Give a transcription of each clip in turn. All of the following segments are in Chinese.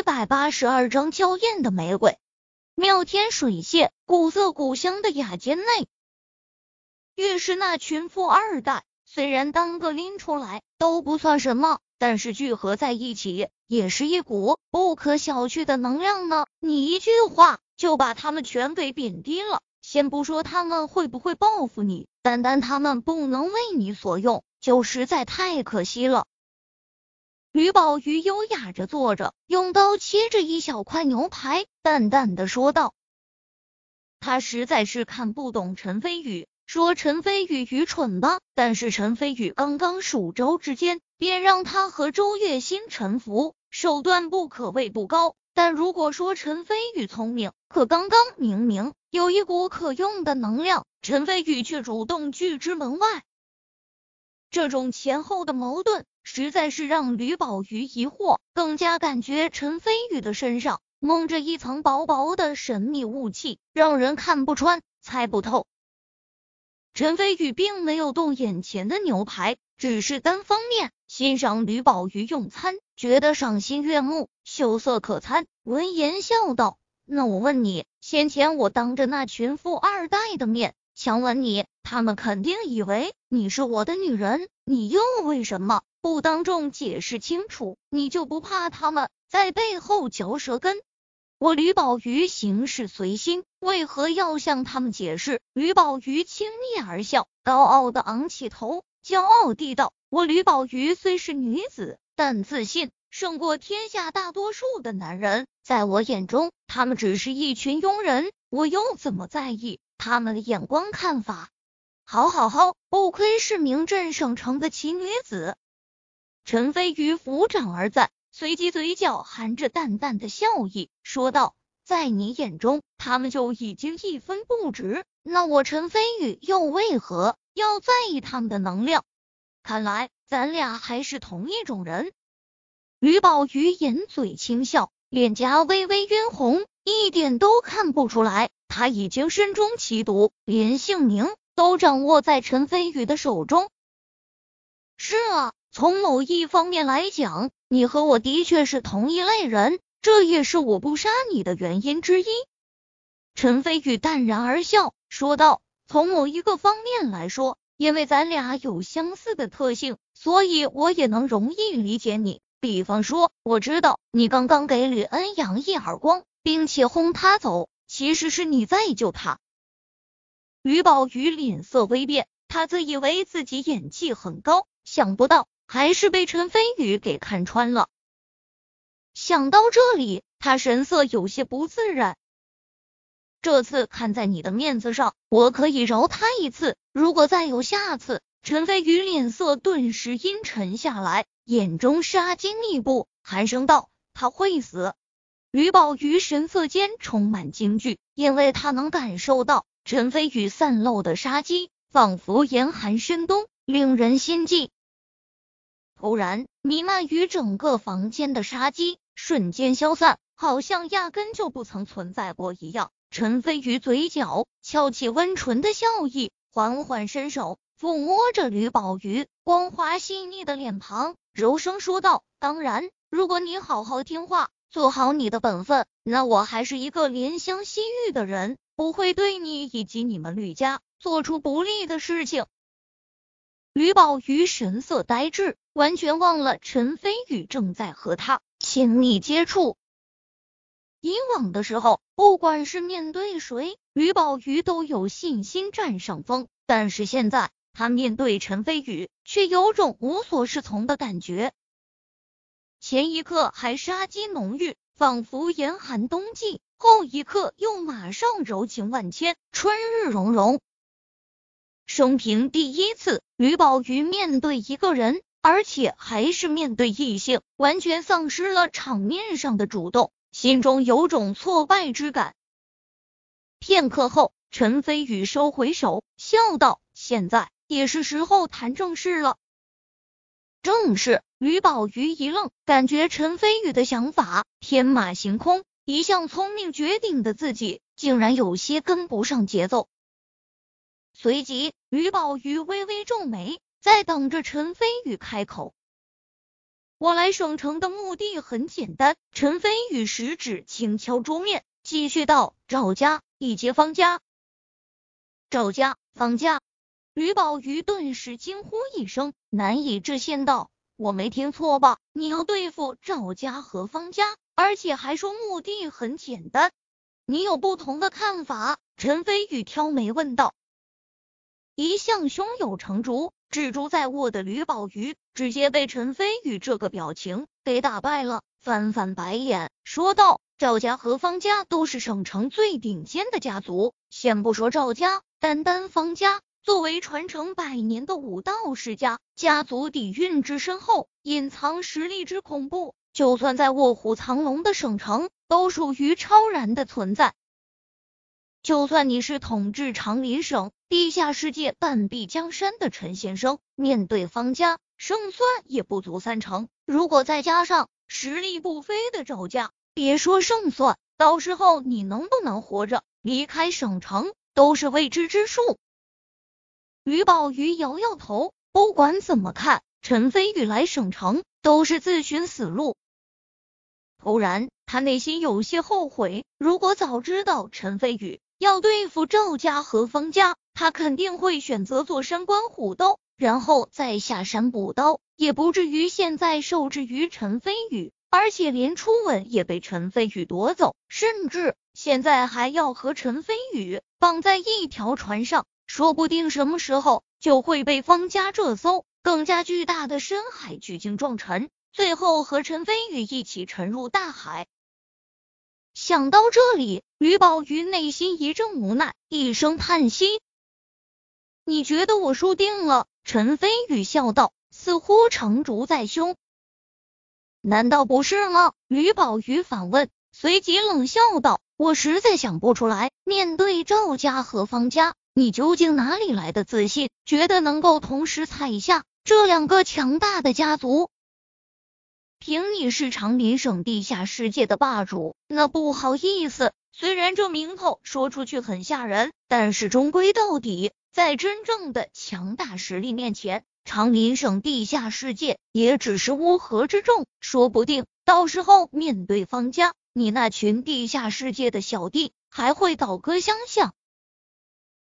一百八十二章娇艳的玫瑰。妙天水榭，古色古香的雅间内，越是那群富二代，虽然单个拎出来都不算什么，但是聚合在一起，也是一股不可小觑的能量呢。你一句话就把他们全给贬低了，先不说他们会不会报复你，单单他们不能为你所用，就实在太可惜了。吕宝瑜优雅着坐着，用刀切着一小块牛排，淡淡的说道：“他实在是看不懂陈飞宇，说陈飞宇愚蠢吧，但是陈飞宇刚刚数周之间，便让他和周月心臣服，手段不可谓不高。但如果说陈飞宇聪明，可刚刚明明有一股可用的能量，陈飞宇却主动拒之门外，这种前后的矛盾。”实在是让吕宝瑜疑惑，更加感觉陈飞宇的身上蒙着一层薄薄的神秘雾气，让人看不穿、猜不透。陈飞宇并没有动眼前的牛排，只是单方面欣赏吕宝瑜用餐，觉得赏心悦目、秀色可餐。闻言笑道：“那我问你，先前我当着那群富二代的面强吻你，他们肯定以为你是我的女人，你又为什么？”不当众解释清楚，你就不怕他们在背后嚼舌根？我吕宝瑜行事随心，为何要向他们解释？吕宝瑜轻蔑而笑，高傲的昂起头，骄傲地道：“我吕宝瑜虽是女子，但自信胜过天下大多数的男人。在我眼中，他们只是一群庸人，我又怎么在意他们的眼光看法？好好好，不愧是名震省城的奇女子。”陈飞宇抚掌而赞，随即嘴角含着淡淡的笑意，说道：“在你眼中，他们就已经一分不值，那我陈飞宇又为何要在意他们的能量？看来咱俩还是同一种人。”吕宝瑜掩嘴轻笑，脸颊微微晕红，一点都看不出来他已经身中奇毒，连姓名都掌握在陈飞宇的手中。是啊。从某一方面来讲，你和我的确是同一类人，这也是我不杀你的原因之一。陈飞宇淡然而笑，说道：“从某一个方面来说，因为咱俩有相似的特性，所以我也能容易理解你。比方说，我知道你刚刚给吕恩阳一耳光，并且轰他走，其实是你在救他。”吕宝瑜脸色微变，他自以为自己演技很高，想不到。还是被陈飞宇给看穿了。想到这里，他神色有些不自然。这次看在你的面子上，我可以饶他一次。如果再有下次，陈飞宇脸色顿时阴沉下来，眼中杀机密布，寒声道：“他会死。”吕宝瑜神色间充满惊惧，因为他能感受到陈飞宇散漏的杀机，仿佛严寒深冬，令人心悸。突然，弥漫于整个房间的杀机瞬间消散，好像压根就不曾存在过一样。陈飞宇嘴角翘起温纯的笑意，缓缓伸手抚摸着吕宝瑜光滑细腻的脸庞，柔声说道：“当然，如果你好好听话，做好你的本分，那我还是一个怜香惜玉的人，不会对你以及你们吕家做出不利的事情。”吕宝瑜神色呆滞，完全忘了陈飞宇正在和他亲密接触。以往的时候，不管是面对谁，吕宝瑜都有信心占上风。但是现在，他面对陈飞宇，却有种无所适从的感觉。前一刻还杀机浓郁，仿佛严寒冬季；后一刻又马上柔情万千，春日融融。生平第一次，吕宝瑜面对一个人，而且还是面对异性，完全丧失了场面上的主动，心中有种挫败之感。片刻后，陈飞宇收回手，笑道：“现在也是时候谈正事了。”正事？吕宝瑜一愣，感觉陈飞宇的想法天马行空，一向聪明绝顶的自己，竟然有些跟不上节奏。随即，吕宝瑜微微皱眉，在等着陈飞宇开口。我来省城的目的很简单。陈飞宇食指轻敲桌面，继续道：“赵家以及方家。”赵家、方家，吕宝瑜顿时惊呼一声，难以置信道：“我没听错吧？你要对付赵家和方家，而且还说目的很简单？你有不同的看法？”陈飞宇挑眉问道。一向胸有成竹。蜘蛛在握的吕宝瑜直接被陈飞宇这个表情给打败了，翻翻白眼说道：“赵家和方家都是省城最顶尖的家族，先不说赵家，单单方家作为传承百年的武道世家，家族底蕴之深厚，隐藏实力之恐怖，就算在卧虎藏龙的省城，都属于超然的存在。”就算你是统治长林省地下世界半壁江山的陈先生，面对方家，胜算也不足三成。如果再加上实力不菲的赵家，别说胜算，到时候你能不能活着离开省城，都是未知之数。于宝瑜摇摇头，不管怎么看，陈飞宇来省城都是自寻死路。突然，他内心有些后悔，如果早知道陈飞宇。要对付赵家和方家，他肯定会选择坐山观虎斗，然后再下山补刀，也不至于现在受制于陈飞宇，而且连初吻也被陈飞宇夺走，甚至现在还要和陈飞宇绑在一条船上，说不定什么时候就会被方家这艘更加巨大的深海巨鲸撞沉，最后和陈飞宇一起沉入大海。想到这里，吕宝瑜内心一阵无奈，一声叹息。你觉得我输定了？陈飞宇笑道，似乎成竹在胸。难道不是吗？吕宝瑜反问，随即冷笑道：“我实在想不出来，面对赵家和方家，你究竟哪里来的自信，觉得能够同时踩下这两个强大的家族？”凭你是长林省地下世界的霸主，那不好意思，虽然这名头说出去很吓人，但是终归到底，在真正的强大实力面前，长林省地下世界也只是乌合之众。说不定到时候面对方家，你那群地下世界的小弟还会倒戈相向。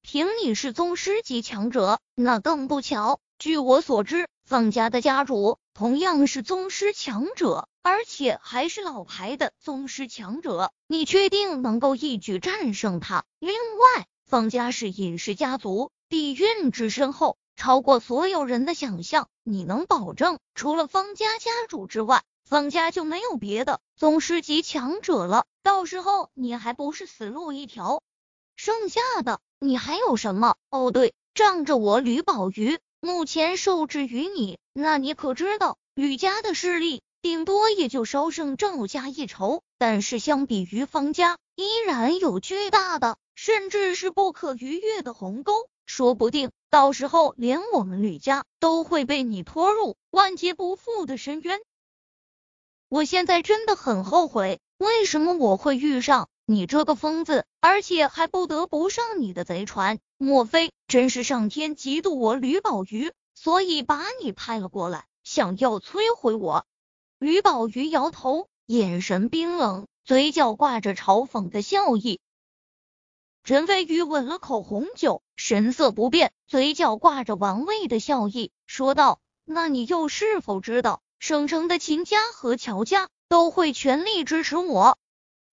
凭你是宗师级强者，那更不巧。据我所知，方家的家主。同样是宗师强者，而且还是老牌的宗师强者，你确定能够一举战胜他？另外，方家是隐世家族，底蕴之深厚，超过所有人的想象。你能保证，除了方家家主之外，方家就没有别的宗师级强者了？到时候你还不是死路一条？剩下的你还有什么？哦，对，仗着我吕宝瑜。目前受制于你，那你可知道吕家的势力顶多也就稍胜赵家一筹，但是相比于方家，依然有巨大的，甚至是不可逾越的鸿沟。说不定到时候连我们吕家都会被你拖入万劫不复的深渊。我现在真的很后悔，为什么我会遇上你这个疯子，而且还不得不上你的贼船？莫非真是上天嫉妒我吕宝瑜，所以把你派了过来，想要摧毁我？吕宝瑜摇头，眼神冰冷，嘴角挂着嘲讽的笑意。陈飞宇吻了口红酒，神色不变，嘴角挂着玩味的笑意，说道：“那你又是否知道，省城的秦家和乔家都会全力支持我？”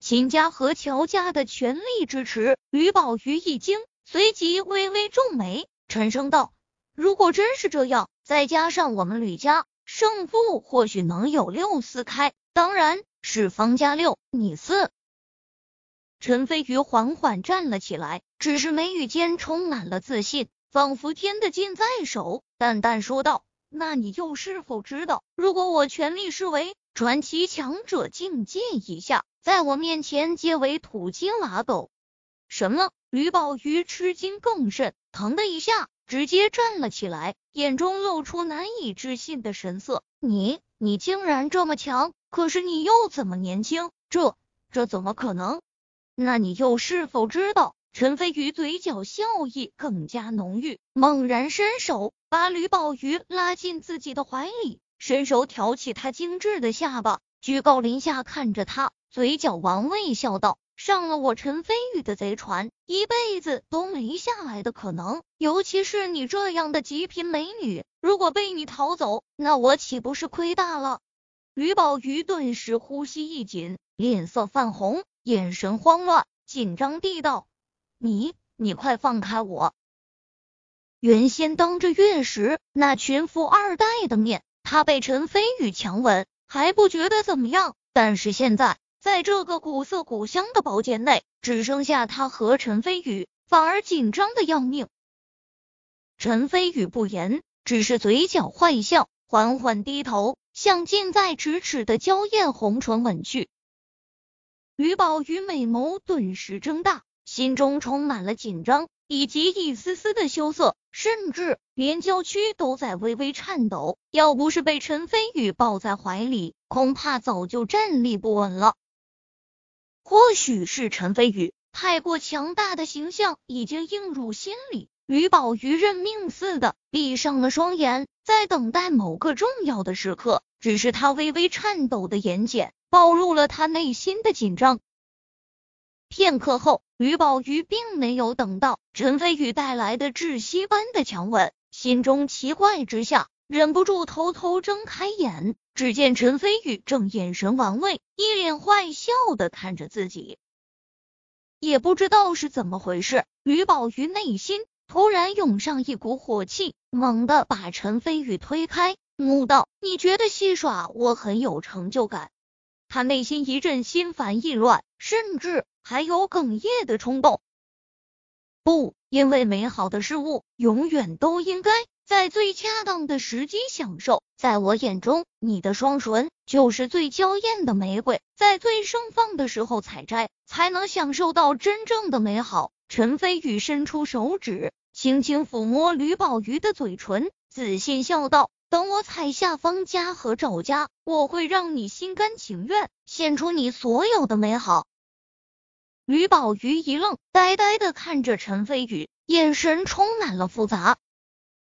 秦家和乔家的全力支持，吕宝瑜一惊。随即微微皱眉，沉声道：“如果真是这样，再加上我们吕家，胜负或许能有六四开。当然是方家六，你四。”陈飞宇缓缓站了起来，只是眉宇间充满了自信，仿佛天的近在手，淡淡说道：“那你又是否知道，如果我全力施为传奇强者境界以下，在我面前皆为土鸡瓦狗？”什么？吕宝瑜吃惊更甚，腾的一下，直接站了起来，眼中露出难以置信的神色。你，你竟然这么强？可是你又怎么年轻？这，这怎么可能？那你又是否知道？陈飞宇嘴角笑意更加浓郁，猛然伸手把吕宝瑜拉进自己的怀里，伸手挑起他精致的下巴，居高临下看着他，嘴角玩味笑道：“上了我陈飞宇的贼船，一辈子都没下来的可能。尤其是你这样的极品美女，如果被你逃走，那我岂不是亏大了？”吕宝瑜顿时呼吸一紧，脸色泛红，眼神慌乱，紧张地道：“你，你快放开我！”原先当着月石那群富二代的面，他被陈飞宇强吻还不觉得怎么样，但是现在在这个古色古香的包间内，只剩下他和陈飞宇，反而紧张的要命。陈飞宇不言，只是嘴角坏笑，缓缓低头向近在咫尺的娇艳红唇吻去。于宝玉美眸顿时睁大，心中充满了紧张。以及一丝丝的羞涩，甚至连娇躯都在微微颤抖。要不是被陈飞宇抱在怀里，恐怕早就站立不稳了。或许是陈飞宇太过强大的形象已经映入心里，于宝瑜认命似的闭上了双眼，在等待某个重要的时刻。只是他微微颤抖的眼睑，暴露了他内心的紧张。片刻后，于宝玉并没有等到陈飞宇带来的窒息般的强吻，心中奇怪之下，忍不住偷偷睁开眼，只见陈飞宇正眼神玩味，一脸坏笑的看着自己。也不知道是怎么回事，于宝玉内心突然涌上一股火气，猛地把陈飞宇推开，怒道：“你觉得戏耍我很有成就感？”他内心一阵心烦意乱，甚至。还有哽咽的冲动，不，因为美好的事物永远都应该在最恰当的时机享受。在我眼中，你的双唇就是最娇艳的玫瑰，在最盛放的时候采摘，才能享受到真正的美好。陈飞宇伸出手指，轻轻抚摸吕宝瑜的嘴唇，自信笑道：“等我采下方家和赵家，我会让你心甘情愿献出你所有的美好。”吕宝瑜一愣，呆呆的看着陈飞宇，眼神充满了复杂。